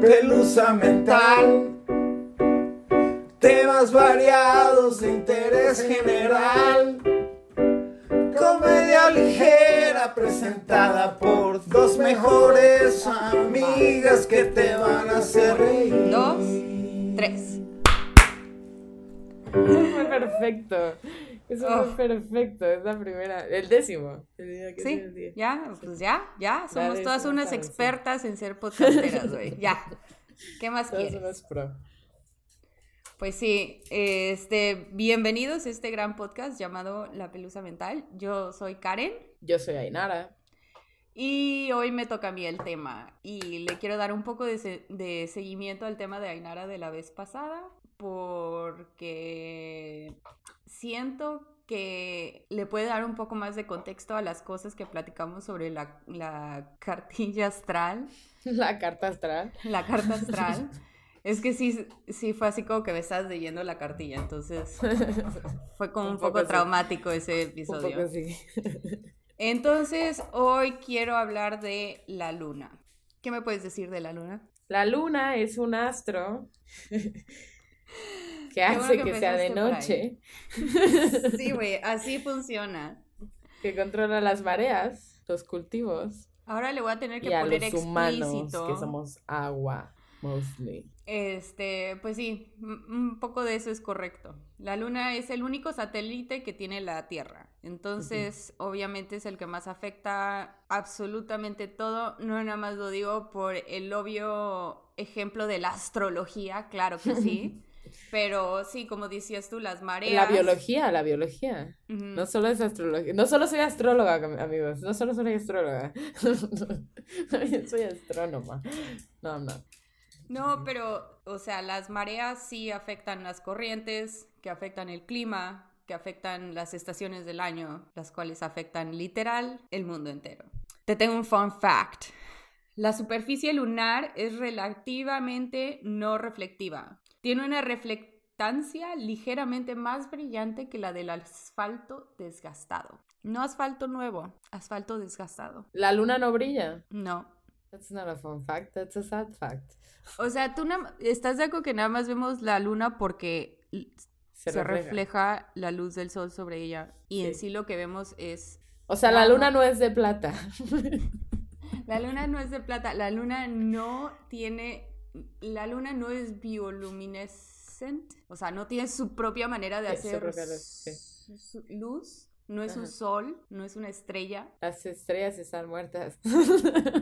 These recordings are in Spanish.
pelusa mental. Temas variados de interés general. Comedia ligera presentada por dos mejores amigas que te van a hacer reír. Dos, tres. Fue perfecto. Eso Oh. fue perfecto. Es la primera. El décimo. El día que Sí, el ya, pues ya, ya. Somos todas unas sí. expertas en ser podcasteras, güey. Ya. ¿Qué más Todos quieres? unos pro. Pues sí, este, bienvenidos a este gran podcast llamado La Pelusa Mental. Yo soy Karen Yo soy Ainara. y hoy me toca a mí el tema y le quiero dar un poco de, se- de seguimiento al tema de Ainara de la vez pasada porque siento que le puede dar un poco más de contexto a las cosas que platicamos sobre la, la cartilla astral. La carta astral. La carta astral. Es que sí, sí fue así como que me estás leyendo la cartilla, entonces fue como un, Un poco, poco sí. traumático ese Un episodio. poco así. Entonces, hoy quiero hablar de la luna. ¿Qué me puedes decir de la luna? La luna es un astro que hace que que sea de noche, Sí, güey, así funciona. que controla las mareas, los cultivos Ahora le voy a tener que y a poner los humanos explícito. que somos agua, mostly. Este, pues sí, un un poco de eso es correcto. La Luna es el único satélite que tiene la Tierra. Entonces, obviamente es el que más afecta absolutamente todo. No nada más lo digo por el obvio ejemplo de la astrología, claro que sí. Pero sí, como decías tú, las mareas. La biología, la biología. No solo es astrología. No solo soy astróloga, am- amigos. No solo soy astróloga. También soy astrónoma. No, no. No, pero, o sea, las mareas sí afectan las corrientes, que afectan el clima, que afectan las estaciones del año, las cuales afectan literal el mundo entero. Te tengo un fun fact. La superficie lunar es relativamente no reflectiva. Tiene una reflectancia ligeramente más brillante que la del asfalto desgastado. No asfalto nuevo, asfalto desgastado. La luna no brilla. No, That's not a fun fact, that's a sad fact. O sea, tú estás de acuerdo que nada más vemos la luna porque se, Se, refleja. la luz del sol sobre ella y en Sí. sí lo que vemos es O sea, la luna no es de plata. la luna no es de plata, la luna no tiene la luna no es bioluminescente, o sea, no tiene su propia manera de Sí, hacer propia luz, sí. no es un sol, no es una estrella. Las estrellas están muertas.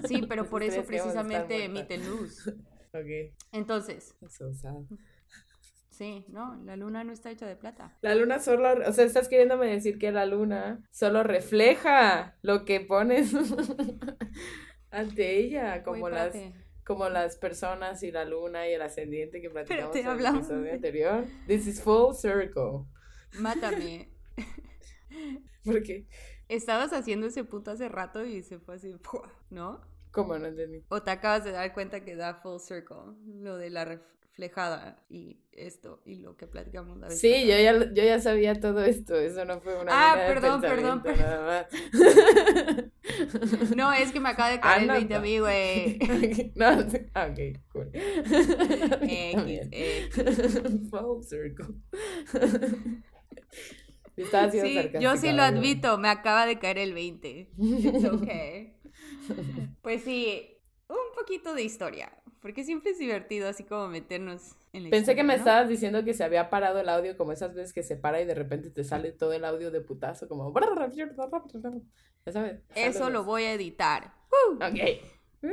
Sí, pero por eso precisamente emiten luz. Ok, Entonces, so sí, no, la luna no está hecha de plata. La luna solo, o sea, estás queriéndome decir que la luna solo refleja lo que pones ante ella, como las. Como las personas y la luna y el ascendiente que platicamos en el episodio anterior. This is full circle. Mátame. Porque, Estabas haciendo ese punto hace rato y se fue así. ¿no? ¿Cómo no entendí? O te acabas de dar cuenta que da full circle, lo de la reflejada y esto y lo que platicamos la vez Sí, yo ya, yo ya sabía todo esto, eso no fue una Ah, línea de perdón, perdón, nada No, es que me acaba de caer el Anda, 20 a mí, güey. más. no, ok, cool. X. X. Full circle. Siendo Sí, yo sí lo admito, me acaba de caer el 20. It's okay. Pues sí, un poquito de historia, porque siempre es divertido así como meternos en la Pensé que me ¿no? estabas diciendo que se había parado el audio como esas veces que se para y de repente te sale todo el audio de putazo como... Ya sabes. Eso lo voy a editar. Ok.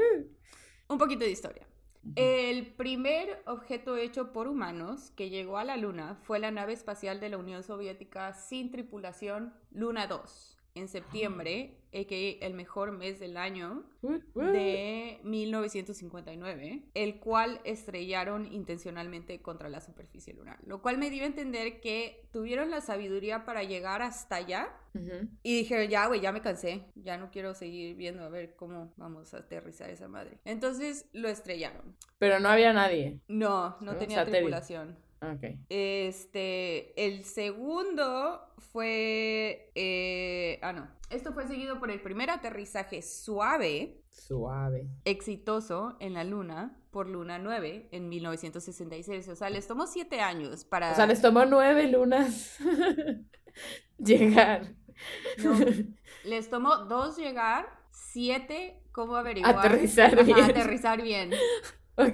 Un poquito de historia. El primer objeto hecho por humanos que llegó a la Luna fue la nave espacial de la Unión Soviética sin tripulación Luna 2 en septiembre, a.k.a. el mejor mes del año de 1959, el cual estrellaron intencionalmente contra la superficie lunar, lo cual me dio a entender que tuvieron la sabiduría para llegar hasta allá y dijeron, ya, güey, ya me cansé, ya no quiero seguir viendo a ver cómo vamos a aterrizar esa madre. Entonces lo estrellaron. Pero no había nadie. No, no Un tenía tripulación. Ok. Este, el segundo fue, eh, ah no, esto fue seguido por el primer aterrizaje suave, Suave. exitoso en la Luna por Luna 9 en 1966. O sea, les tomó siete años para... O sea, les tomó nueve lunas llegar. No, les tomó dos llegar, siete, ¿cómo averiguar? Aterrizar Ajá, bien. aterrizar bien. Ok.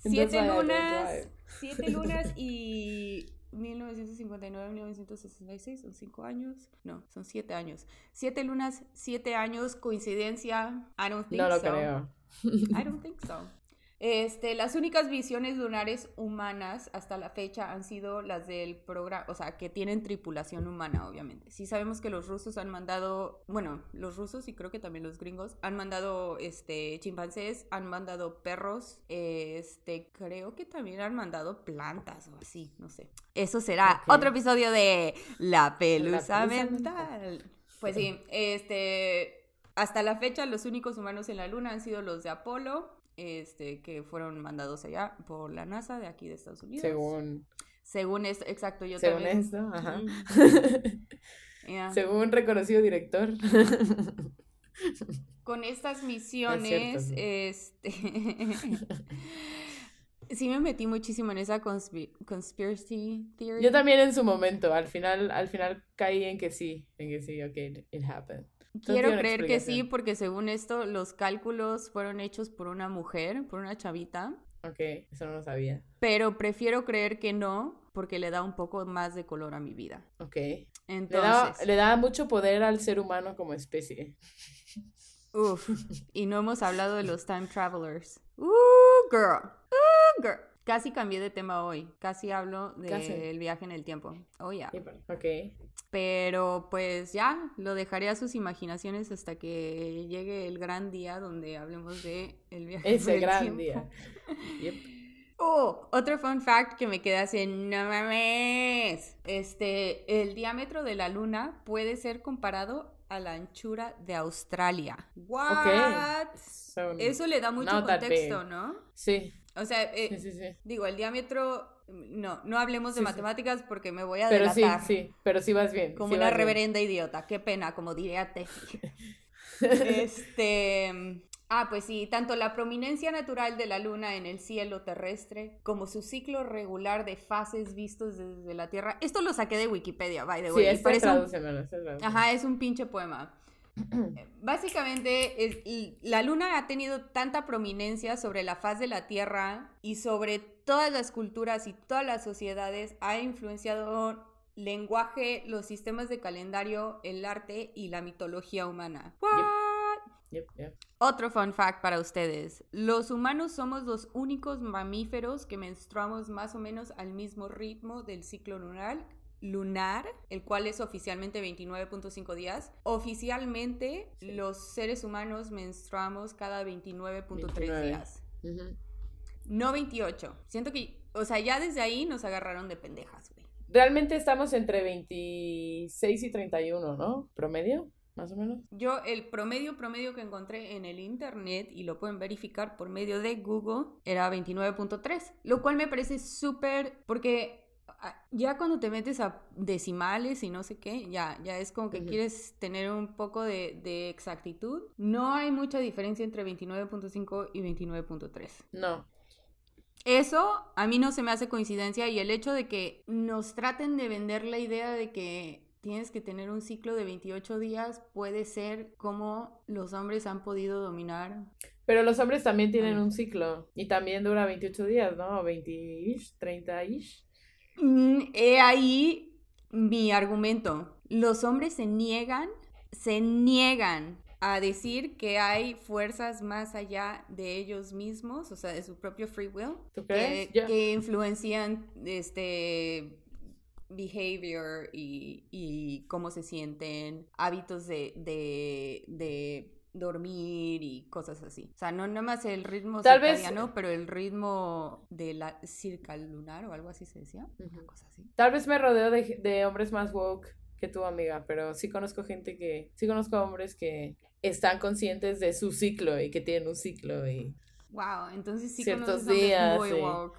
Siete Entonces, lunas, drive. Siete lunas y 1959, 1966, son cinco años. No, son siete años. Siete lunas, siete años, coincidencia. I don't think No lo so. creo. I don't think so. Este, las únicas visiones lunares humanas hasta la fecha han sido las del programa, o sea, que tienen tripulación humana, obviamente. Sí sabemos que los rusos han mandado, bueno, los rusos y creo que también los gringos han mandado, este, chimpancés, han mandado perros, este, creo que también han mandado plantas o así, no sé. Eso será otro episodio de La Pelusa, pelusa mental. Pues sí, este, hasta la fecha los únicos humanos en la luna han sido los de Apolo, este, que fueron mandados allá por la NASA de aquí de Estados Unidos. Según, Según esto, exacto, yo según también. esto, ajá. Yeah. según reconocido director. Con estas misiones, sí. este... sí me metí muchísimo en esa conspi- conspiracy theory. Yo también en su momento, al final, al final caí en que sí, en que sí, ok, it happened. Quiero creer que sí, porque según esto, los cálculos fueron hechos por una mujer, por una chavita. Ok, eso no lo sabía. Pero prefiero creer que no, porque le da un poco más de color a mi vida. Ok. Le da, Entonces, le da mucho poder al ser humano como especie. uff, y no hemos hablado de los time travelers. Uh, girl, uh, girl. Casi cambié de tema hoy. Casi hablo del viaje en el tiempo. Oh, ya. Ok. Pero pues ya, lo dejaré a sus imaginaciones hasta que llegue el gran día donde hablemos de el viaje en el gran tiempo. día. Yep. Oh, otro fun fact que me queda así, no mames. Este, el diámetro de la luna puede ser comparado a la anchura de Australia. What? So, Eso le da mucho contexto. ¿no? Sí, O sea, eh, sí, sí, sí. digo, el diámetro, no, no hablemos de Sí, sí. matemáticas porque me voy a Pero sí, delatar. sí, pero sí vas bien. Como sí una bien. reverenda idiota, qué pena, como diría Tefi. Este. Ah, pues sí, tanto la prominencia natural de la luna en el cielo terrestre como su ciclo regular de fases vistos desde la Tierra. Esto lo saqué de Wikipedia, by the Sí, way. y este parece un- tradúcemelo, este. Ajá, es un pinche poema. Básicamente, es- la luna ha tenido tanta prominencia sobre la faz de la Tierra y sobre todas las culturas y todas las sociedades, ha influenciado lenguaje, los sistemas de calendario, el arte y la mitología humana. What? Yep, yep. Otro fun fact para ustedes. Los humanos somos los únicos mamíferos que menstruamos más o menos al mismo ritmo del ciclo lunar, lunar, el cual es oficialmente 29.5 días. Oficialmente, los seres humanos menstruamos cada 29.3 29. días. Ujú. No 28. Siento que, o sea, ya desde ahí nos agarraron de pendejas, güey. Realmente estamos entre 26 y 31, ¿no? ¿Promedio? Más o menos. Yo el promedio promedio que encontré en el internet y lo pueden verificar por medio de Google era 29.3, lo cual me parece súper porque ya cuando te metes a decimales y no sé qué, ya, ya es como que quieres tener un poco de, de exactitud. No hay mucha diferencia entre 29.5 y 29.3. No. Eso a mí no se me hace coincidencia y el hecho de que nos traten de vender la idea de que tienes que tener un ciclo de 28 días puede ser como los hombres han podido dominar. Pero los hombres también tienen un ciclo y también dura 28 días, ¿no? 20-ish, 30-ish. Mm, He ahí mi argumento. Los hombres se niegan, se niegan a decir que hay fuerzas más allá de ellos mismos, o sea, de su propio free will, ¿Tú que, influencian este behavior y, y cómo se sienten, hábitos de, de, de dormir y cosas así. O sea, no nada más el ritmo Tal vez- circadiano, pero el ritmo de la circalunar o algo así se decía. Ujú. Una cosa así. Tal vez me rodeo de, de hombres más woke que tu amiga, pero sí conozco gente que, sí conozco hombres que están conscientes de su ciclo y que tienen un ciclo y Wow, entonces sí Ciertos días, muy sí. woke.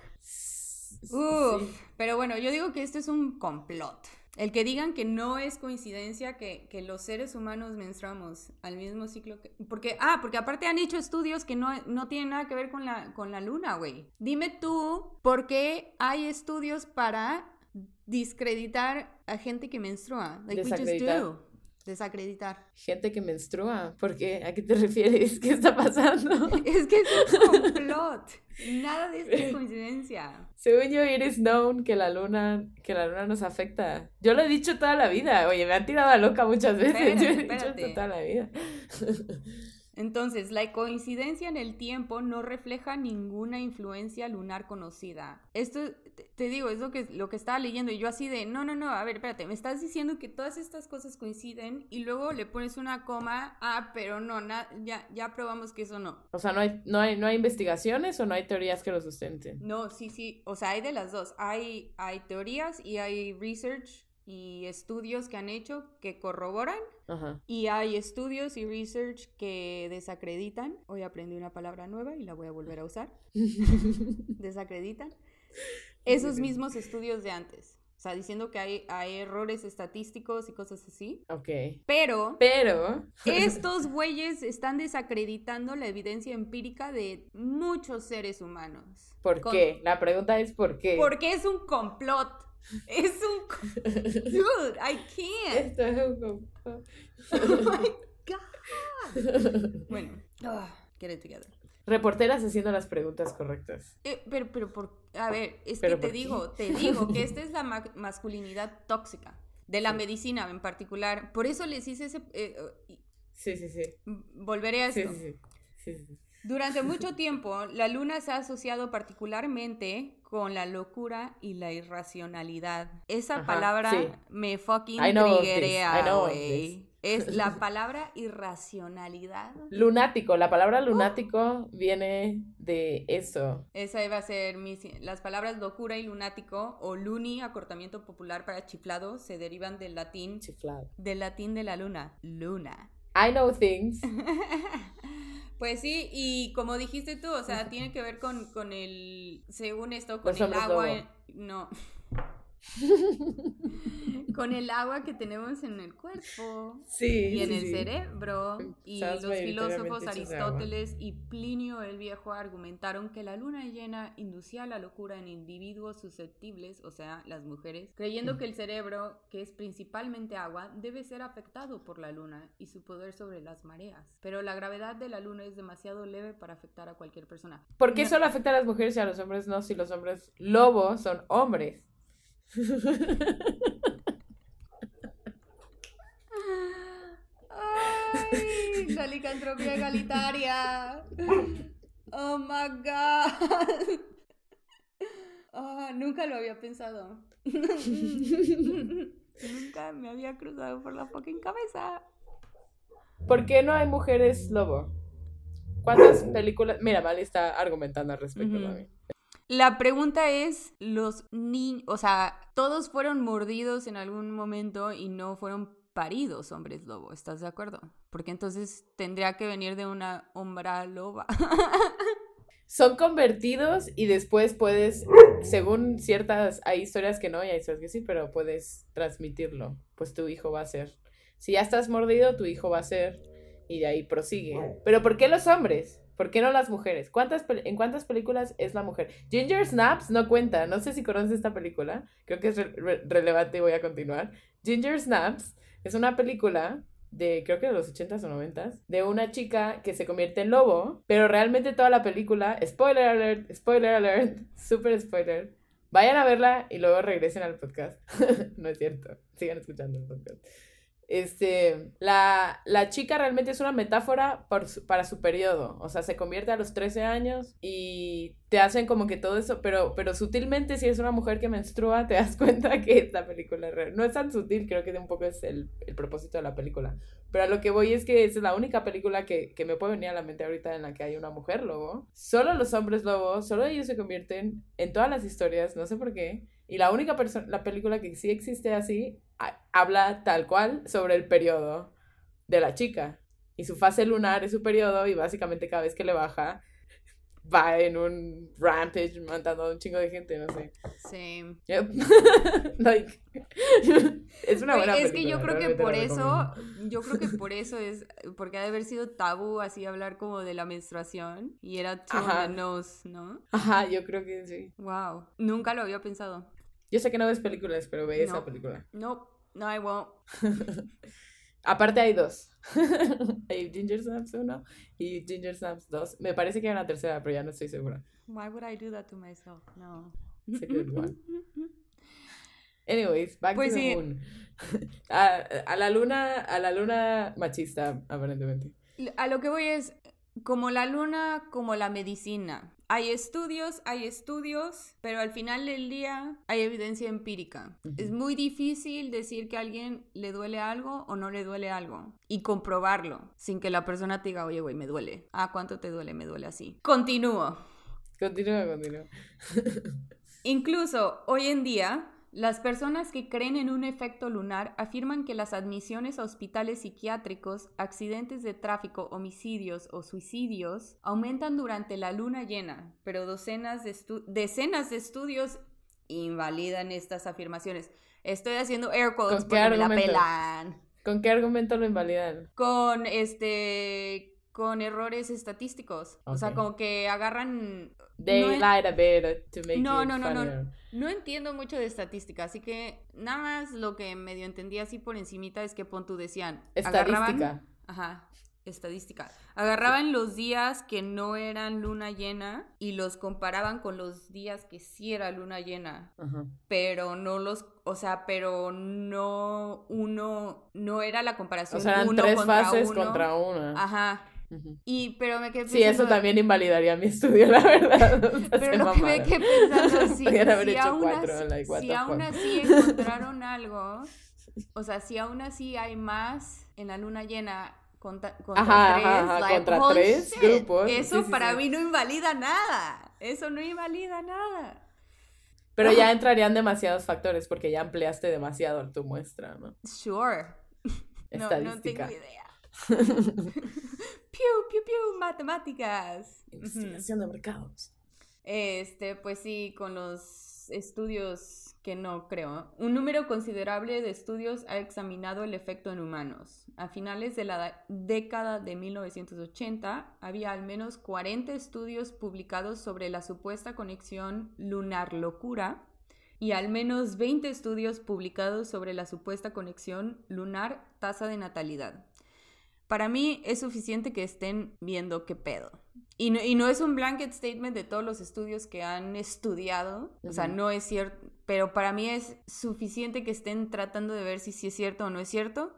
Uf, pero bueno, yo digo que esto es un complot. El que digan que no es coincidencia que, que, los seres humanos menstruamos al mismo ciclo que... Porque, ah, porque aparte han hecho estudios que no, no tienen nada que ver con la, con la luna, güey. Dime tú, ¿por qué hay estudios para discreditar a gente que menstrua? Like we just do. Desacreditar. Gente que menstrua. ¿Por qué? ¿A qué te refieres? ¿Qué está pasando? es que es un complot. Nada de esto es coincidencia. Según yo, eres known que la luna, que la luna nos afecta. Yo lo he dicho toda la vida. Oye, me han tirado a loca muchas veces. yo he dicho esto toda la vida. Entonces, la coincidencia en el tiempo no refleja ninguna influencia lunar conocida. Esto, te digo, es lo que, lo que estaba leyendo y yo así de, no, no, no, a ver, espérate, me estás diciendo que todas estas cosas coinciden y luego le pones una coma, ah, pero no, ya, ya probamos que eso no. O sea, ¿no hay, no, hay, ¿no hay investigaciones o no hay teorías que lo sustenten? No, sí, sí, o sea, hay de las dos. Hay, hay teorías y hay research y estudios que han hecho que corroboran y hay estudios y research que desacreditan. Hoy aprendí una palabra nueva y la voy a volver a usar. desacreditan. Esos mismos estudios de antes. O sea, diciendo que hay, hay, errores estadísticos y cosas así. Ok. Pero. Pero. estos güeyes están desacreditando la evidencia empírica de muchos seres humanos. ¿Por qué? La pregunta es ¿por qué? Porque es un complot. Es un. Dude, I can't. Esto es un complot. Oh my God. Bueno, oh, get it together. Reporteras haciendo las preguntas correctas. Eh, pero, pero, por, a ver, es que te digo, te digo que esta es la masculinidad tóxica de la medicina en particular. Por eso les hice ese. Eh, sí, sí, sí. Volveré a esto. sí, sí. sí, sí. Durante mucho tiempo, la luna se ha asociado particularmente con la locura y la irracionalidad. Esa palabra me fucking triggerea, güey. Es la palabra irracionalidad. Lunático, la palabra lunático viene de eso. Esa iba a ser mi... Las palabras locura y lunático o luni, acortamiento popular para chiflado, se derivan del latín... Chiflado. Del latín de la luna, luna. I know things. Pues sí, y como dijiste tú, o sea, tiene que ver con, con el, según esto, con el agua, no, con el agua que tenemos en el cuerpo y en el cerebro. Y los filósofos Aristóteles y Plinio el Viejo argumentaron que la luna llena inducía la locura en individuos susceptibles, o sea, las mujeres, creyendo que el cerebro, que es principalmente agua, debe ser afectado por la luna y su poder sobre las mareas. Pero la gravedad de la luna es demasiado leve para afectar a cualquier persona. ¿Por qué solo afecta a las mujeres y a los hombres no si los hombres lobos son hombres? Ay, la licantropía egalitaria. Oh my god. Oh, nunca lo había pensado. nunca me había cruzado por la fucking cabeza. ¿Por qué no hay mujeres lobo? ¿Cuántas películas? Mira, Vale está argumentando al respecto también. La pregunta es, los niños, o sea, todos fueron mordidos en algún momento y no fueron paridos hombres lobo, ¿estás de acuerdo? Porque entonces tendría que venir de una hombra loba. Son convertidos y después puedes, según ciertas, hay historias que no y hay historias que sí, pero puedes transmitirlo, pues tu hijo va a ser. Si ya estás mordido, tu hijo va a ser y de ahí prosigue. Pero ¿por qué los hombres? ¿Por qué no las mujeres? ¿Cuántas ¿En cuántas películas es la mujer? Ginger Snaps no cuenta. No sé si conoces esta película. Creo que es relevante y voy a continuar. Ginger Snaps es una película de creo que de los 80s o 90s, de una chica que se convierte en lobo, pero realmente toda la película, spoiler alert, spoiler alert, super spoiler, vayan a verla y luego regresen al podcast. no es cierto, sigan escuchando el podcast. Este, la, la chica realmente es una metáfora para su periodo. O sea, se convierte a los 13 años y te hacen como que todo eso, pero, pero sutilmente si es una mujer que menstrua, te das cuenta que esta película. No es tan sutil, creo que un poco es el, el propósito de la película. Pero a lo que voy es que es la única película que, que me puede venir a la mente ahorita en la que hay una mujer lobo. Solo los hombres lobos, solo ellos se convierten en todas las historias, no sé por qué. Y la única persona, la película que sí existe así, habla tal cual sobre el periodo de la chica. Y su fase lunar es su periodo y básicamente cada vez que le baja, va en un rampage matando a un chingo de gente, no sé. Sí. Yep. like, es una buena es que yo película, creo que por eso, yo creo que por eso es, porque ha de haber sido tabú así hablar como de la menstruación y era too on Ajá. the nose, ¿no? Ajá, yo creo que sí. Wow, nunca lo había pensado. Yo sé que no ves películas, pero ve esa No. película. No, no, I won't. Aparte hay dos. hay Ginger Snaps 1 y Ginger Snaps 2. Me parece que hay una tercera, pero ya no estoy segura. Why would I do that to myself? No. It's a good one. Anyways, back Pues to the moon. a, a la luna, a la luna machista, aparentemente. A lo que voy es, como la luna, como la medicina. Hay estudios, hay estudios, pero al final del día hay evidencia empírica. Es muy difícil decir que a alguien le duele algo o no le duele algo y comprobarlo sin que la persona te diga, oye, güey, me duele. Ah, ¿cuánto te duele? Me duele así. Continúo. Continúa, continúa. Incluso hoy en día, las personas que creen en un efecto lunar afirman que las admisiones a hospitales psiquiátricos, accidentes de tráfico, homicidios o suicidios aumentan durante la luna llena, pero docenas de decenas de estudios invalidan estas afirmaciones. Estoy haciendo air quotes ¿Con qué porque me la pelan. ¿Con qué argumento lo invalidan? Con este con errores estadísticos. O sea, como que agarran They No lied a bit to make No, it no, no, no. funnier. No entiendo mucho de estadística, así que nada más lo que medio entendí así por encimita es que pon tú decían. Estadística. ajá, estadística. Agarraban los días que no eran luna llena y los comparaban con los días que sí era luna llena, Ajá. pero no los, o sea, pero no uno, no era la comparación O sea, eran uno tres contra fases uno. contra una. Ajá. Y pero me quedé Sí, eso pensando- también invalidaría mi estudio, la verdad. Pero lo que me quedé pensando, si, si aún, cuatro, así, like, si aún así encontraron algo, o sea, si aún así hay más en la luna llena contra, contra Ajá, tres, ajá, ajá, like, contra tres shit, grupos, Eso sí, para sí. mí no invalida nada. Eso no invalida nada. Pero ya entrarían demasiados factores porque ya ampliaste demasiado tu muestra, ¿no? Sure. No, no Estadística. tengo idea. piu, piu, piu, matemáticas. Investigación de mercados. Este, pues sí, con los estudios que no creo. Un número considerable de estudios ha examinado el efecto en humanos. A finales de la da- década de 1980 había al menos 40 estudios publicados sobre la supuesta conexión lunar-locura y al menos 20 estudios publicados sobre la supuesta conexión lunar-tasa de natalidad. Para mí es suficiente que estén viendo qué pedo. Y no, y no es un blanket statement de todos los estudios que han estudiado, o sea, no es cierto, pero para mí es suficiente que estén tratando de ver si sí es cierto o no es cierto.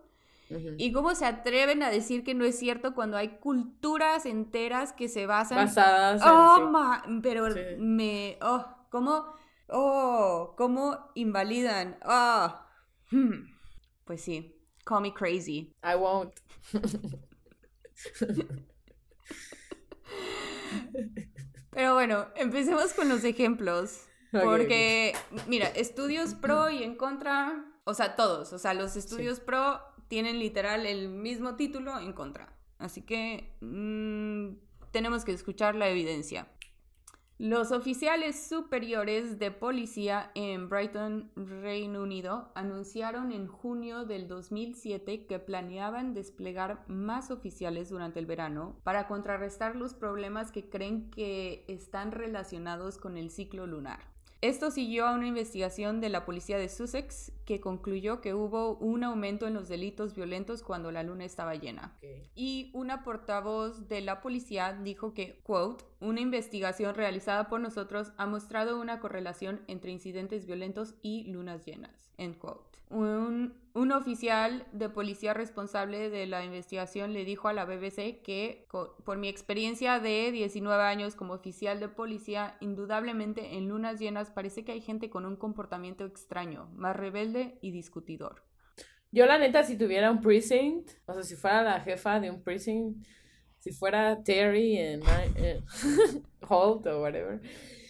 ¿Y cómo se atreven a decir que no es cierto cuando hay culturas enteras que se basan... Basadas en... Oh, ma- pero Sí. me... Oh, ¿cómo? Oh, ¿cómo invalidan? Ah, hmm. Pues sí, call me crazy. I won't. Pero bueno, empecemos con los ejemplos. Porque, mira, estudios pro y en contra, o sea, todos, o sea, los estudios pro tienen literal el mismo título en contra. Así que mm, tenemos que escuchar la evidencia. Los oficiales superiores de policía en Brighton, Reino Unido, anunciaron en junio del 2007 que planeaban desplegar más oficiales durante el verano para contrarrestar los problemas que creen que están relacionados con el ciclo lunar. Esto siguió a una investigación de la policía de Sussex que concluyó que hubo un aumento en los delitos violentos cuando la luna estaba llena. Y una portavoz de la policía dijo que, quote, una investigación realizada por nosotros ha mostrado una correlación entre incidentes violentos y lunas llenas. Un, un oficial de policía responsable de la investigación le dijo a la BBC que, por mi experiencia de 19 años como oficial de policía, indudablemente en lunas llenas parece que hay gente con un comportamiento extraño, más rebelde y discutidor. Yo la neta, si tuviera un precinct, o sea, si fuera la jefa de un precinct, si fuera Terry en Holt o whatever,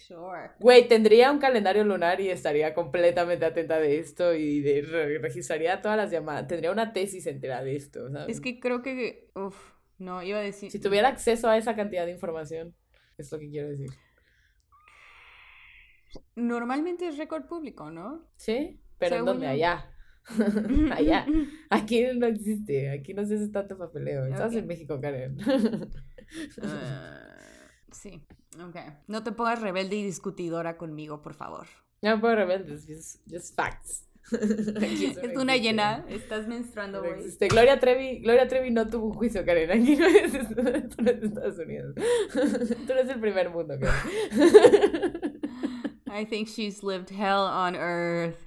Sure. güey, tendría un calendario lunar y estaría completamente atenta de esto y de, re- registraría todas las llamadas, tendría una tesis entera de esto, ¿sabes? Es que creo que, uff, no, iba a decir... Si tuviera acceso a esa cantidad de información. Es lo que quiero decir. Normalmente es récord público, ¿no? ¿Sí? ¿Pero en dónde? Allá. Allá. Aquí no existe. Aquí no se hace tanto papeleo. Estás Ok. en México, Karen. Ah, sí, ok. No te pongas rebelde y discutidora conmigo, por favor. no puedo rebeldes. Just, just facts. Es una llena, estás menstruando, güey. existe. Gloria Trevi, Gloria Trevi no tuvo un juicio, Karen. Aquí no es, esto no es Estados Unidos. Tú no es el primer mundo, Karen. I think she's lived hell on earth.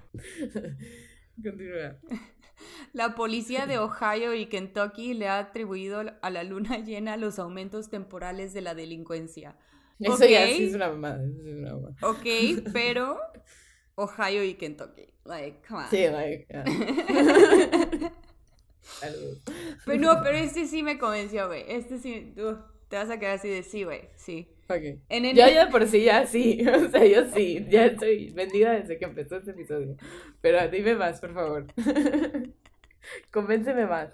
Continúa. La policía de Ohio y Kentucky le ha atribuido a la luna llena los aumentos temporales de la delincuencia. Eso ya Ok. sí es una mamada. sí. Ok, pero Ohio y Kentucky. Like, come on. Sí, like. yeah. Pero no, pero este sí me convenció, güey. Este sí, uh, te vas a quedar así de sí, güey. Sí. Ok. En Yo ya por sí ya sí, o sea, yo sí, ya estoy vendida desde que empezó este episodio. Pero dime más, por favor. Convénceme más.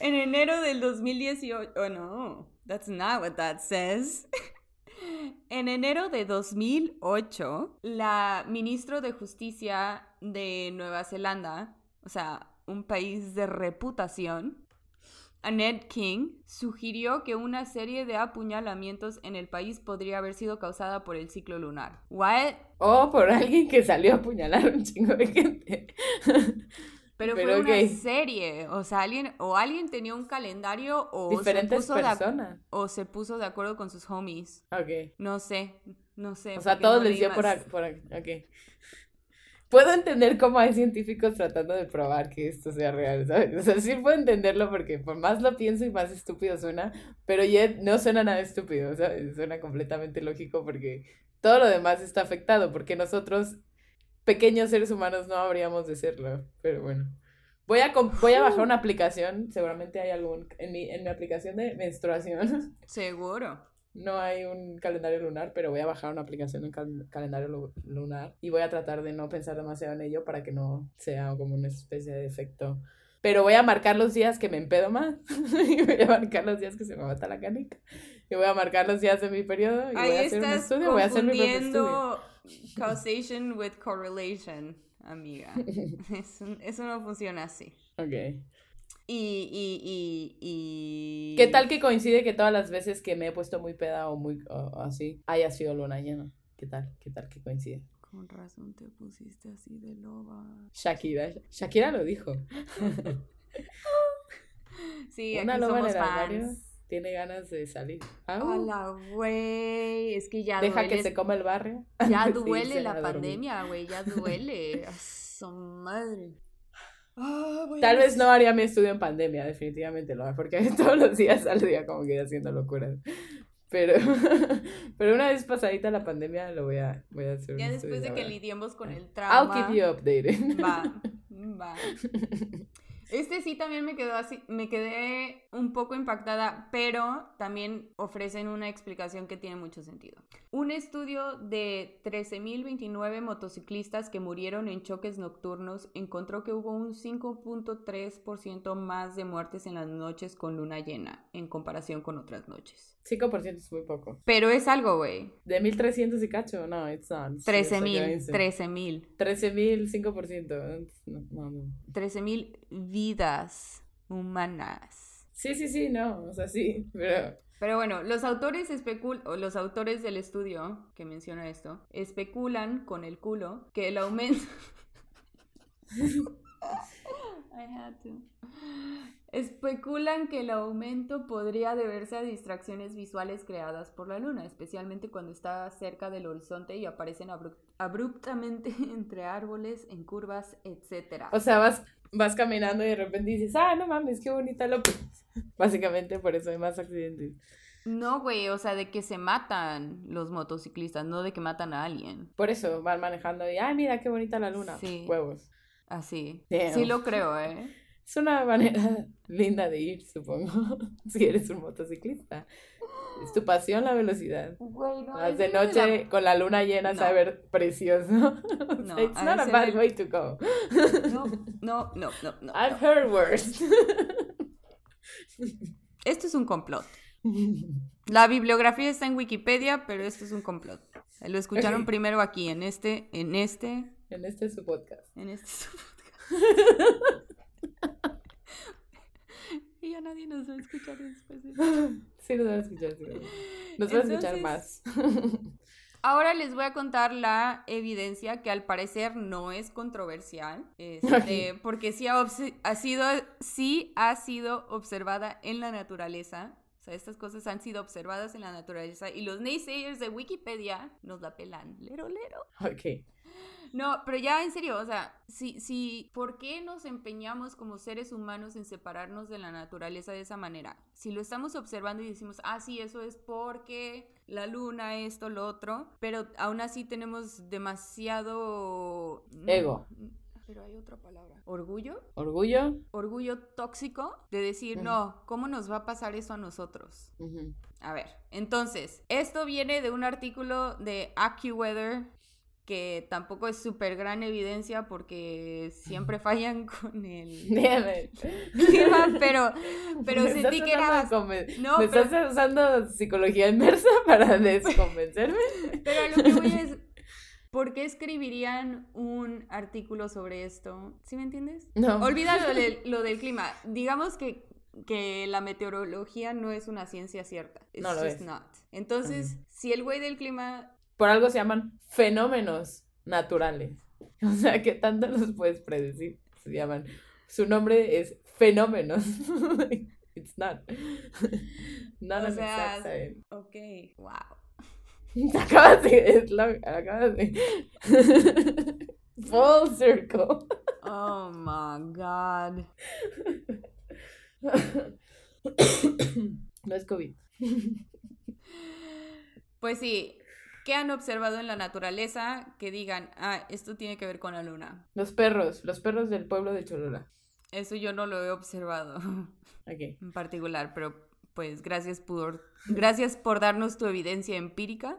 en enero del 2018. Oh, no. That's not what that says. En enero de 2008, la ministra de Justicia de Nueva Zelanda, o sea, un país de reputación, Annette King, sugirió que una serie de apuñalamientos en el país podría haber sido causada por el ciclo lunar. ¿What? O por alguien que salió a apuñalar un chingo de gente. Pero, Pero, fue una serie, o sea, alguien o alguien tenía un calendario o se Diferentes puso de ac- personas. o se puso de acuerdo con sus homies. Ok. No sé, no sé. O sea, todos no les dio por, por Ok. Puedo entender cómo hay científicos tratando de probar que esto sea real, ¿sabes? O sea, sí puedo entenderlo porque por más lo pienso y más estúpido suena, pero Jet no suena nada estúpido, ¿sabes? Suena completamente lógico porque todo lo demás está afectado, porque nosotros, pequeños seres humanos, no habríamos de serlo, pero bueno. Voy a, voy a bajar una aplicación, seguramente hay algún, en mi, en mi aplicación de menstruación, Seguro. No hay un calendario lunar, pero voy a bajar una aplicación de un cal- calendario lu- lunar y voy a tratar de no pensar demasiado en ello para que no sea como una especie de efecto. Pero voy a marcar los días que me empedo más y voy a marcar los días que se me mata la canica y voy a marcar los días de mi periodo y voy Ahí a hacer un estudio, voy a hacer mi propio estudio. causation with correlation, amiga. Eso, eso no funciona así. Ok. Y, y, y, y... ¿Qué tal que coincide que todas las veces que me he puesto muy peda o muy o- o así haya sido luna llena? ¿Qué tal? ¿Qué tal que coincide? Con razón te pusiste así de loba. Shakira, Shakira lo dijo. Sí, Una aquí loba en el armario fans. tiene ganas de salir. Hola, güey. Es que ya Deja duele. que se coma el barrio. Ya duele la pandemia, güey. Ya duele. A su madre. Ah, Tal vez no haría mi estudio en pandemia, definitivamente lo haría, porque todos los días saldría como que haciendo locuras. Pero, pero una vez pasadita la pandemia lo voy a, voy a hacer. Ya después de que lidiemos con el I'll trauma. keep you updated. Va, va. Este sí también me quedó así, me quedé un poco impactada, pero también ofrecen una explicación que tiene mucho sentido. Un estudio de 13.029 motociclistas que murieron en choques nocturnos encontró que hubo un 5.3% más de muertes en las noches con luna llena en comparación con otras noches. 5% es muy poco. Pero es algo, güey. De 1300 y cacho, no, it's not. It's 13.000, just 13.000. 13.000, 5%. No, no, no. 13.000 vidas humanas. Sí, sí, sí, no, o sea, sí, pero Pero bueno, los autores especul o los autores del estudio que menciona esto especulan con el culo que el aumento I had to. Especulan que el aumento podría deberse a distracciones visuales creadas por la luna, especialmente cuando está cerca del horizonte y aparecen abru- abruptamente entre árboles, en curvas, etc. O sea, vas, vas caminando y de repente dices, ah, no mames, qué bonita López. Básicamente por eso hay más accidentes. No, güey, o sea, de que se matan los motociclistas, no de que matan a alguien. Por eso van manejando y, ay, mira qué bonita la luna. Sí. Huevos. Así. Damn. Sí lo creo, ¿eh? Es una manera linda de ir, supongo, si eres un motociclista. Es tu pasión la velocidad. Güey, no. De no es noche con la luna llena, No. sabe ver precioso. No, it's not a bad way to go. No, no, no, no, no. I've heard worse. Esto es un complot. La bibliografía está en Wikipedia, pero esto es un complot. Lo escucharon primero aquí, en este, en este, En este es su podcast. en este su podcast. Y ya nadie nos va a escuchar después de esto. Sí, nos van a escuchar. sí, Nos van a escuchar más. Ahora les voy a contar la evidencia que al parecer no es controversial, este, porque sí ha, ha sido, sí ha sido observada en la naturaleza. O sea, estas cosas han sido observadas en la naturaleza y los naysayers de Wikipedia nos la pelan. Lero, lero. Ok. No, pero ya en serio, o sea, si, si, ¿por qué nos empeñamos como seres humanos en separarnos de la naturaleza de esa manera? Si lo estamos observando y decimos, ah, sí, eso es porque la luna, esto, lo otro, pero aún así tenemos demasiado... no, Ego. Pero hay otra palabra. ¿Orgullo? Orgullo. Orgullo tóxico de decir, no, ¿cómo nos va a pasar eso a nosotros? A ver, entonces, esto viene de un artículo de AccuWeather que tampoco es súper gran evidencia porque siempre fallan con el it. clima, pero, pero Me sentí que era... conven- No, ¿Me pero, estás usando psicología inversa para desconvencerme? pero lo que voy es, ¿por qué escribirían un artículo sobre esto? ¿Sí me entiendes? No. Olvida lo del, lo del clima. Digamos que, que la meteorología no es una ciencia cierta. It's No lo just es. not. Entonces, si el güey del clima Por algo se llaman fenómenos naturales. O sea, ¿qué tanto los puedes predecir? Se llaman. Su nombre es fenómenos. It's not. Not O an sea, exact science. Ok, wow. Acabas de. es lo- acabas de. Full circle. Oh my god. No es COVID. Pues sí, ¿qué han observado en la naturaleza que digan, ah, esto tiene que ver con la luna? Los perros, los perros del pueblo de Cholula. Eso yo no lo he observado en particular, pero pues gracias por, gracias por darnos tu evidencia empírica.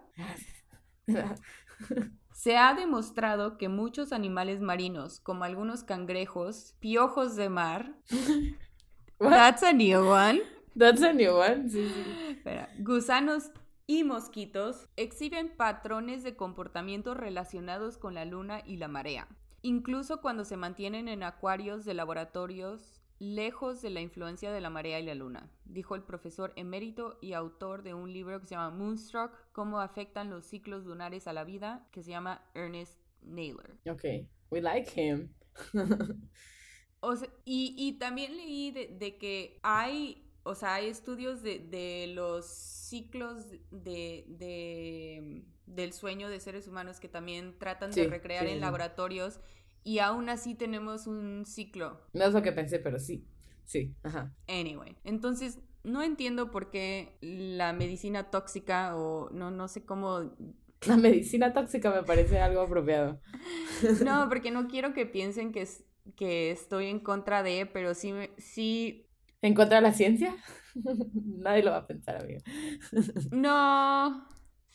Se ha demostrado que muchos animales marinos, como algunos cangrejos, piojos de mar, What? that's a new one, That's a new one. Sí, sí. Espera, gusanos y mosquitos exhiben patrones de comportamiento relacionados con la luna y la marea, incluso cuando se mantienen en acuarios de laboratorios lejos de la influencia de la marea y la luna, dijo el profesor emérito y autor de un libro que se llama Moonstruck, cómo afectan los ciclos lunares a la vida, que se llama Ernest Naylor. Ok. We like him. O sea, y, y también leí de, de que hay, o sea, hay estudios de, de los ciclos de, de- del sueño de seres humanos que también tratan Sí, de recrear sí, en sí. laboratorios y aún así tenemos un ciclo. No es lo que pensé, pero sí. Sí. Ajá. Anyway, entonces no entiendo por qué la medicina tóxica o no, no sé cómo... La medicina tóxica me parece algo apropiado. No, porque no quiero que piensen que, es, que estoy en contra de, pero sí, me- sí ¿En contra de la ciencia? Nadie lo va a pensar, amigo. No,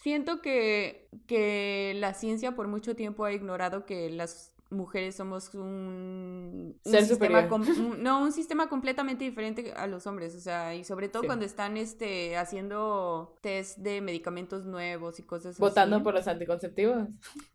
siento que, que la ciencia por mucho tiempo ha ignorado que las mujeres somos un, un Ser sistema un- no, un sistema completamente diferente a los hombres, o sea, y sobre todo Sí. cuando están este haciendo test de medicamentos nuevos y cosas Votando así. por los anticonceptivos.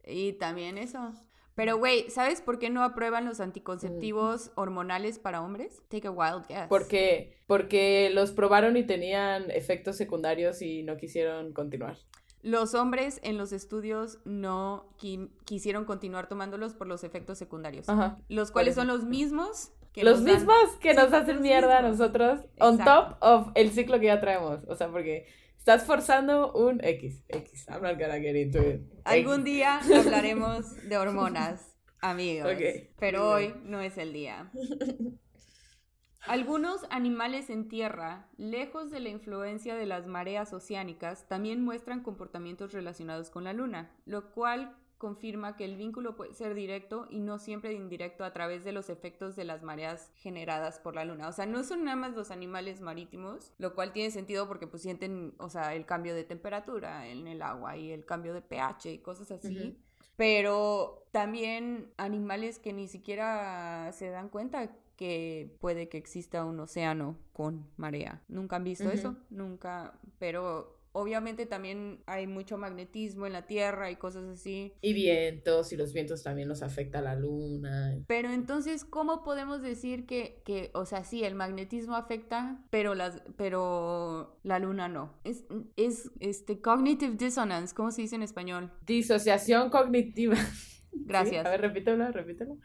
Y también eso. Pero güey, ¿sabes por qué no aprueban los anticonceptivos hormonales para hombres? Take a wild guess. Porque, porque los probaron y tenían efectos secundarios y no quisieron continuar. Los hombres en los estudios no qui- quisieron continuar tomándolos por los efectos secundarios. Ajá. Los cuales son los mismos que Los dan- mismos que Sí, nos hacen mierda a nosotros, on Exacto. top of el ciclo que ya traemos. O sea, porque estás forzando un X. X. I'm not gonna get into it. Algún día hablaremos de hormonas, amigos. Pero hoy no es el día. Algunos animales en tierra, lejos de la influencia de las mareas oceánicas, también muestran comportamientos relacionados con la luna, lo cual confirma que el vínculo puede ser directo y no siempre indirecto a través de los efectos de las mareas generadas por la luna. O sea, no son nada más los animales marítimos, lo cual tiene sentido porque pues sienten, o sea, el cambio de temperatura en el agua y el cambio de pH y cosas así. Pero también animales que ni siquiera se dan cuenta que puede que exista un océano con marea. ¿Nunca han visto eso? Nunca, pero obviamente también hay mucho magnetismo en la Tierra y cosas así. Y vientos, y los vientos también nos afecta a la luna. Pero entonces, ¿cómo podemos decir que, que o sea, sí, el magnetismo afecta, pero, las, pero la luna no? Es, es este, cognitive dissonance, ¿cómo se dice en español? Disociación cognitiva. Gracias. A ver, repítelo, repítelo.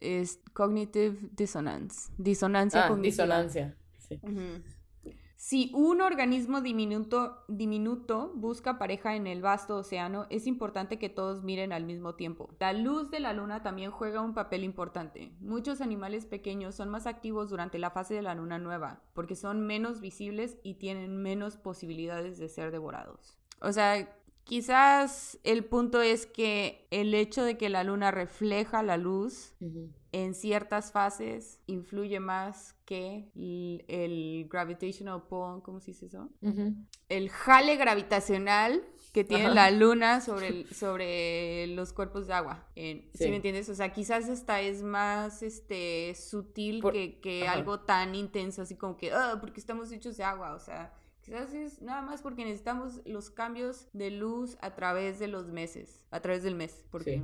Es cognitive dissonance. Disonancia Ah, cognitiva. disonancia. Sí. Ujú. Si un organismo diminuto, busca pareja en el vasto océano, es importante que todos miren al mismo tiempo. La luz de la luna también juega un papel importante. Muchos animales pequeños son más activos durante la fase de la luna nueva, porque son menos visibles y tienen menos posibilidades de ser devorados. O sea, quizás el punto es que el hecho de que la luna refleja la luz en ciertas fases influye más que el, el gravitational pull, ¿cómo se dice eso? El jale gravitacional que tiene Ajá. la luna sobre, el- sobre los cuerpos de agua. ¿sí. Sí. me entiendes? O sea, quizás esta es más este, sutil Por- que, que algo tan intenso, así como que, ah, porque estamos hechos de agua, o sea... Quizás es nada más porque necesitamos los cambios de luz a través de los meses, a través del mes, porque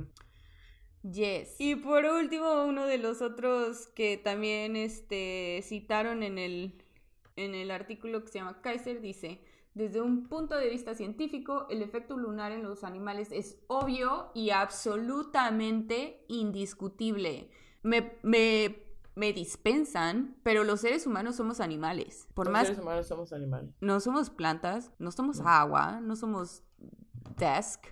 Sí. Yes. Y por último, uno de los otros que también este, citaron en el, en el artículo que se llama Kaiser dice, desde un punto de vista científico, el efecto lunar en los animales es obvio y absolutamente indiscutible. Me, me, me dispensan, pero los seres humanos somos animales. Por Los más seres humanos somos animales. no somos plantas, no somos No. agua, no somos desk,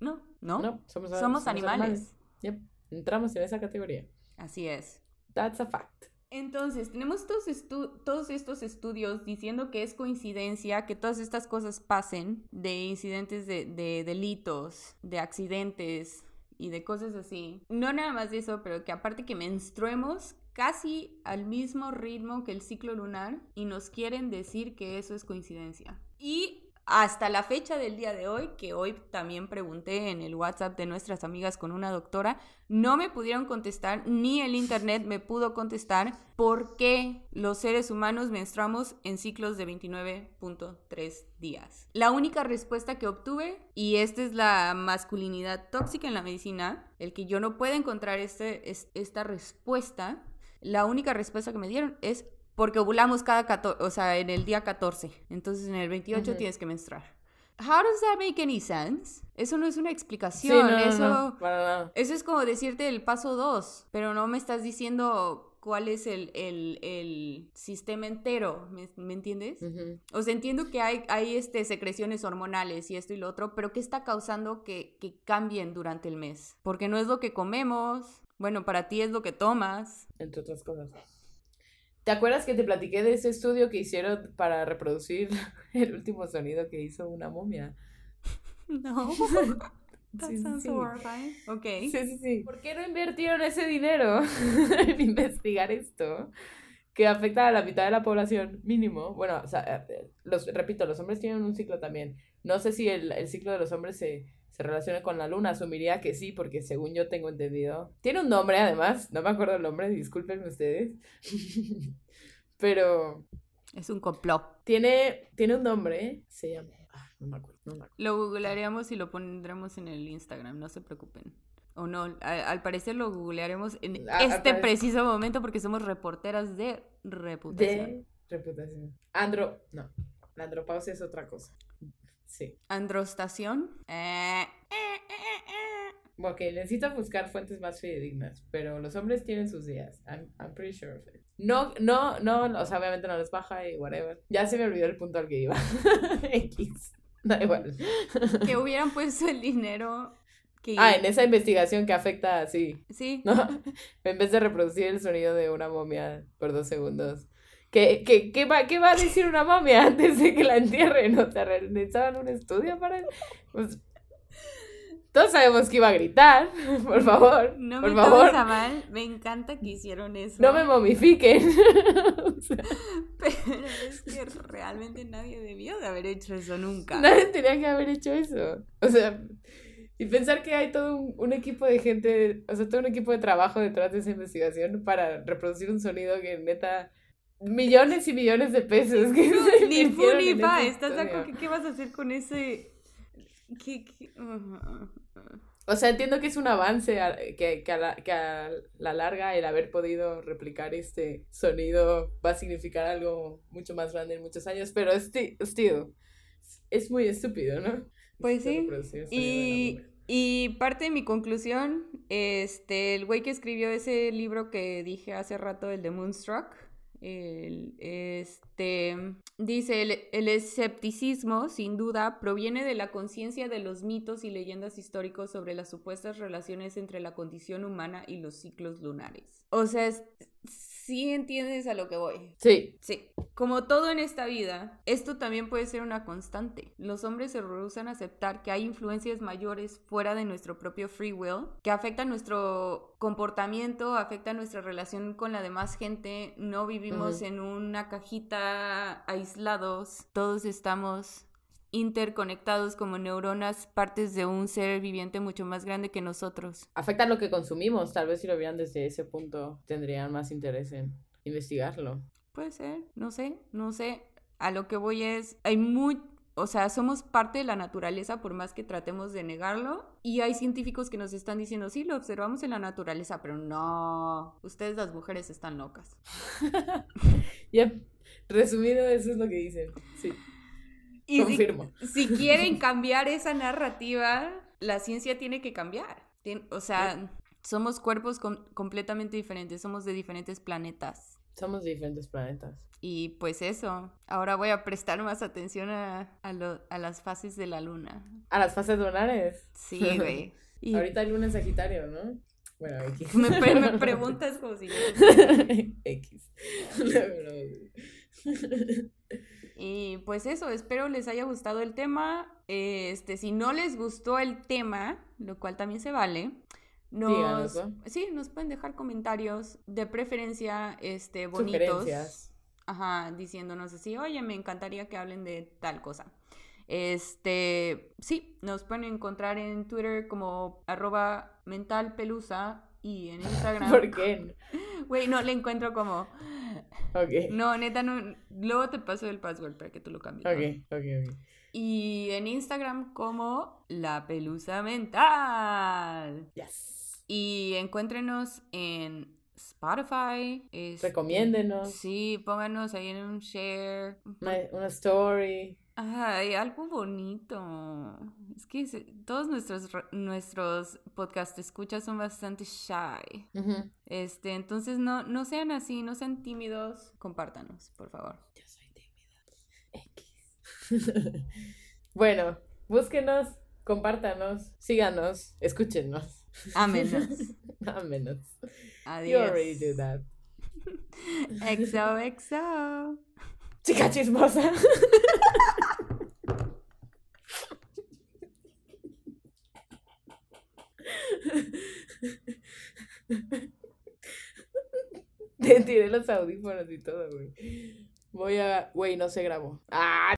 no, no, No, somos, somos, animales. Yep. Entramos en esa categoría. Así es. That's a fact. Entonces, tenemos todos, estu- todos estos estudios diciendo que es coincidencia que todas estas cosas pasen de incidentes de, de delitos, de accidentes y de cosas así. No nada más de eso, pero que aparte que menstruemos casi al mismo ritmo que el ciclo lunar y nos quieren decir que eso es coincidencia. Y hasta la fecha del día de hoy, que hoy también pregunté en el WhatsApp de nuestras amigas con una doctora, no me pudieron contestar, ni el Internet me pudo contestar por qué los seres humanos menstruamos en ciclos de 29.3 días. La única respuesta que obtuve, y esta es la masculinidad tóxica en la medicina, el que yo no puedo encontrar este, es- esta respuesta, la única respuesta que me dieron es porque ovulamos cada 14, o sea, en el día 14. Entonces en el 28 Ujú. tienes que menstruar. How does that make any sense? Eso no es una Sí, explicación, no, no, eso no, nada. eso es como decirte el paso 2, pero no me estás diciendo cuál es el, el- el sistema entero, ¿me, me entiendes? Ujú. O sea, entiendo que hay, hay este, secreciones hormonales y esto y lo otro, pero ¿qué está causando que, que cambien durante el mes? Porque no es lo que comemos, bueno, para ti es lo que tomas. Entre otras cosas. ¿Te acuerdas que te platiqué de ese estudio que hicieron para reproducir el último sonido que hizo una momia? No. That Sí, sounds sí. horrifying. Ok. Sí, sí, sí. ¿Por qué no invirtieron ese dinero en investigar esto? Que afecta a la mitad de la población, mínimo. Bueno, o sea, eh, los, repito, los hombres tienen un ciclo también. No sé si el, el ciclo de los hombres se, se relaciona con la luna. Asumiría que sí, porque según yo tengo entendido. Tiene un nombre, además. No me acuerdo el nombre, discúlpenme ustedes. Pero Es un complot. tiene, tiene un nombre. Se llama. ah, no me acuerdo, no me acuerdo. Lo googlearemos y lo pondremos en el Instagram, no se preocupen. O no, al, al parecer lo googlearemos en este preciso momento porque somos reporteras de reputación. De reputación. Andro. No. La andropausia es otra cosa. Sí. Androstación. Eh, eh, eh, eh. Ok, necesito buscar fuentes más fidedignas, pero los hombres tienen sus días. I'm, I'm pretty sure of it. No, no, no, o sea, obviamente no les baja y whatever. Ya se me olvidó el punto al que iba. X. Da igual. Que hubieran puesto el dinero que... Ah, en esa investigación que afecta así, Sí. ¿no? En vez de reproducir el sonido de una momia por dos segundos. ¿Qué, qué, qué, va, ¿Qué va a decir una momia antes de que la entierren? O sea, ¿necesitaban un estudio para eso? Pues, todos sabemos que iba a gritar, por favor. No por me favor. a mal, me encanta que hicieron eso. No me momifiquen. O sea, Pero es que realmente nadie debió de haber hecho eso nunca. nadie tenía que haber hecho eso. O sea, Y pensar que hay todo un, un, equipo de gente, o sea, todo un equipo de trabajo detrás de esa investigación para reproducir un sonido que neta millones y millones de pesos. Que no, ni fu ni fa, ¿estás de acuerdo? ¿Qué, vas a hacer con ese? ¿Qué, qué? O sea, entiendo que es un avance que, que, a la, que, a la, larga el haber podido replicar este sonido va a significar algo mucho más grande en muchos años, pero still, es muy estúpido, ¿no? Pues sí. Y, y parte de mi conclusión, este, el güey que escribió ese libro que dije hace rato, el de Moonstruck, el, este, dice, el, escepticismo, sin duda, proviene de la conciencia de los mitos y leyendas históricos sobre las supuestas relaciones entre la condición humana y los ciclos lunares. O sea, sí entiendes a lo que voy. Sí. Sí. Como todo en esta vida, esto también puede ser una constante. Los hombres se rehusan a aceptar que hay influencias mayores fuera de nuestro propio free will que afectan nuestro comportamiento, afectan nuestra relación con la demás gente. No vivimos en una cajita aislados. Todos estamos interconectados como neuronas, partes de un ser viviente mucho más grande que nosotros. Afecta lo que consumimos, tal vez si lo vieran desde ese punto tendrían más interés en investigarlo. Puede ser, no sé, no sé. A lo que voy es, hay muy, o sea, somos parte de la naturaleza por más que tratemos de negarlo. Y hay científicos que nos están diciendo, sí, lo observamos en la naturaleza, pero no, ustedes las mujeres están locas. ya, resumido, eso es lo que dicen, sí. Y Confirmo. Si, quieren cambiar esa narrativa, la ciencia tiene que cambiar. o sea, somos cuerpos completamente diferentes, somos de diferentes planetas. Somos de diferentes planetas. Y pues eso, ahora voy a prestar más atención a, a, las fases de la luna. ¿A las fases lunares? Sí, güey. Ahorita hay luna en Sagitario, ¿no? Bueno, X. Me, me preguntas como si yo... X. Y pues eso, espero les haya gustado el tema. Este, si no les gustó el tema, lo cual también se vale, nos, sí, nos pueden dejar comentarios de preferencia, este, bonitos. Ajá, diciéndonos así, oye, me encantaría que hablen de tal cosa. Este, sí, nos pueden encontrar en Twitter como arroba mentalpelusa y en Instagram. ¿Por qué? Güey, no, le encuentro como Ok. No, neta, no. Luego te paso el password para que tú lo cambies. Ok, ok, ok. Y en Instagram como La Pelusa Mental. Yes. Y encuéntrenos en Spotify. Este, Recomiéndenos. Sí, pónganos ahí en un share. una story. Ay, algo bonito. Es que todos nuestros, nuestros podcast escuchas son bastante shy. Este, entonces no, no sean así, no sean tímidos. Compártanos, por favor. Yo soy tímida. X. bueno, búsquenos, compártanos, síganos, escúchenos. Ámenos. Ámenos. Adiós. You already do that. Exo, exo. Chica chismosa. Te tiré los audífonos y todo, güey. Voy a. Güey, no se grabó. ¡Ah!